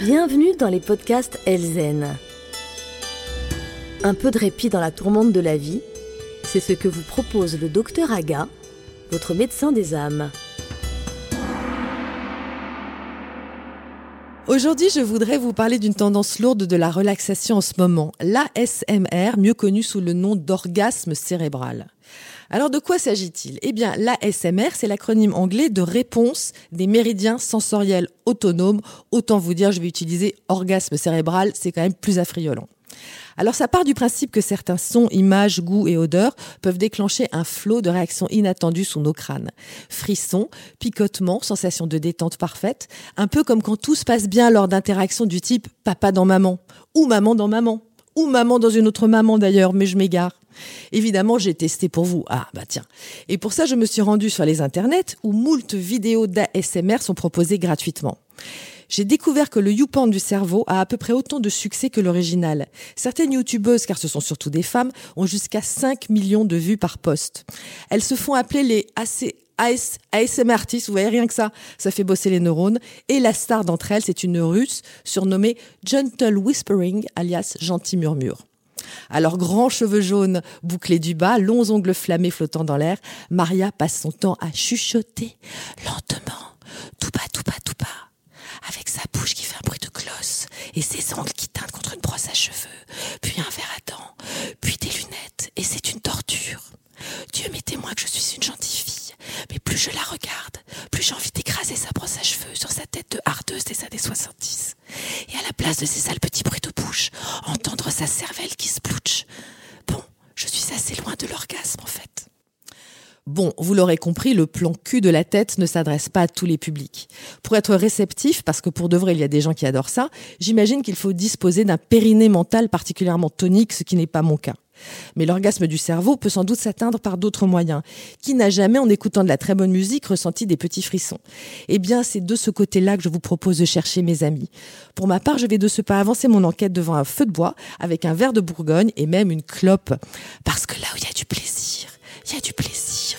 Bienvenue dans les podcasts Elzen. Un peu de répit dans la tourmente de la vie, c'est ce que vous propose le docteur Aga, votre médecin des âmes. Aujourd'hui, je voudrais vous parler d'une tendance lourde de la relaxation en ce moment, l'ASMR, mieux connue sous le nom d'orgasme cérébral. Alors de quoi s'agit-il? Eh bien, l'ASMR, c'est l'acronyme anglais de réponse des méridiens sensoriels autonomes. Autant vous dire, je vais utiliser orgasme cérébral, c'est quand même plus affriolant. Alors ça part du principe que certains sons, images, goûts et odeurs peuvent déclencher un flot de réactions inattendues sous nos crânes. Frissons, picotements, sensations de détente parfaite, un peu comme quand tout se passe bien lors d'interactions du type papa dans maman ou maman dans maman ou maman dans une autre maman d'ailleurs, mais je m'égare. Évidemment, j'ai testé pour vous. Ah, bah tiens. Et pour ça, je me suis rendue sur les internets où moult vidéos d'ASMR sont proposées gratuitement. J'ai découvert que le YouPorn du cerveau a à peu près autant de succès que l'original. Certaines youtubeuses, car ce sont surtout des femmes, ont jusqu'à 5 millions de vues par poste. Elles se font appeler les AC, artistes, vous voyez rien que ça, ça fait bosser les neurones. Et la star d'entre elles, c'est une russe surnommée Gentle Whispering, alias Gentil Murmure. Alors, grands cheveux jaunes bouclés du bas, longs ongles flammés flottant dans l'air, Maria passe son temps à chuchoter lentement, tout bas, tout bas, tout bas, avec sa bouche qui fait un bruit de cloche et ses ongles qui teintent contre une brosse à cheveux, puis un verre à dents, puis des lunettes, et c'est une torture. Dieu m'est témoin que je suis une gentille fille, mais plus je la regarde, plus j'ai envie d'écraser sa brosse à cheveux sur sa tête de hardeuse des années 70. Et à la place de ces sales petits bruits de bouche, entendre sa cervelle qui se plouche. Bon, je suis assez loin de l'orgasme en fait. Bon, vous l'aurez compris, le plan cul de la tête ne s'adresse pas à tous les publics. Pour être réceptif, parce que pour de vrai il y a des gens qui adorent ça, j'imagine qu'il faut disposer d'un périnée mental particulièrement tonique, ce qui n'est pas mon cas. Mais l'orgasme du cerveau peut sans doute s'atteindre par d'autres moyens. Qui n'a jamais, en écoutant de la très bonne musique, ressenti des petits frissons? Eh bien, c'est de ce côté-là que je vous propose de chercher mes amis. Pour ma part, je vais de ce pas avancer mon enquête devant un feu de bois, avec un verre de Bourgogne et même une clope. Parce que là où il y a du plaisir, il y a du plaisir.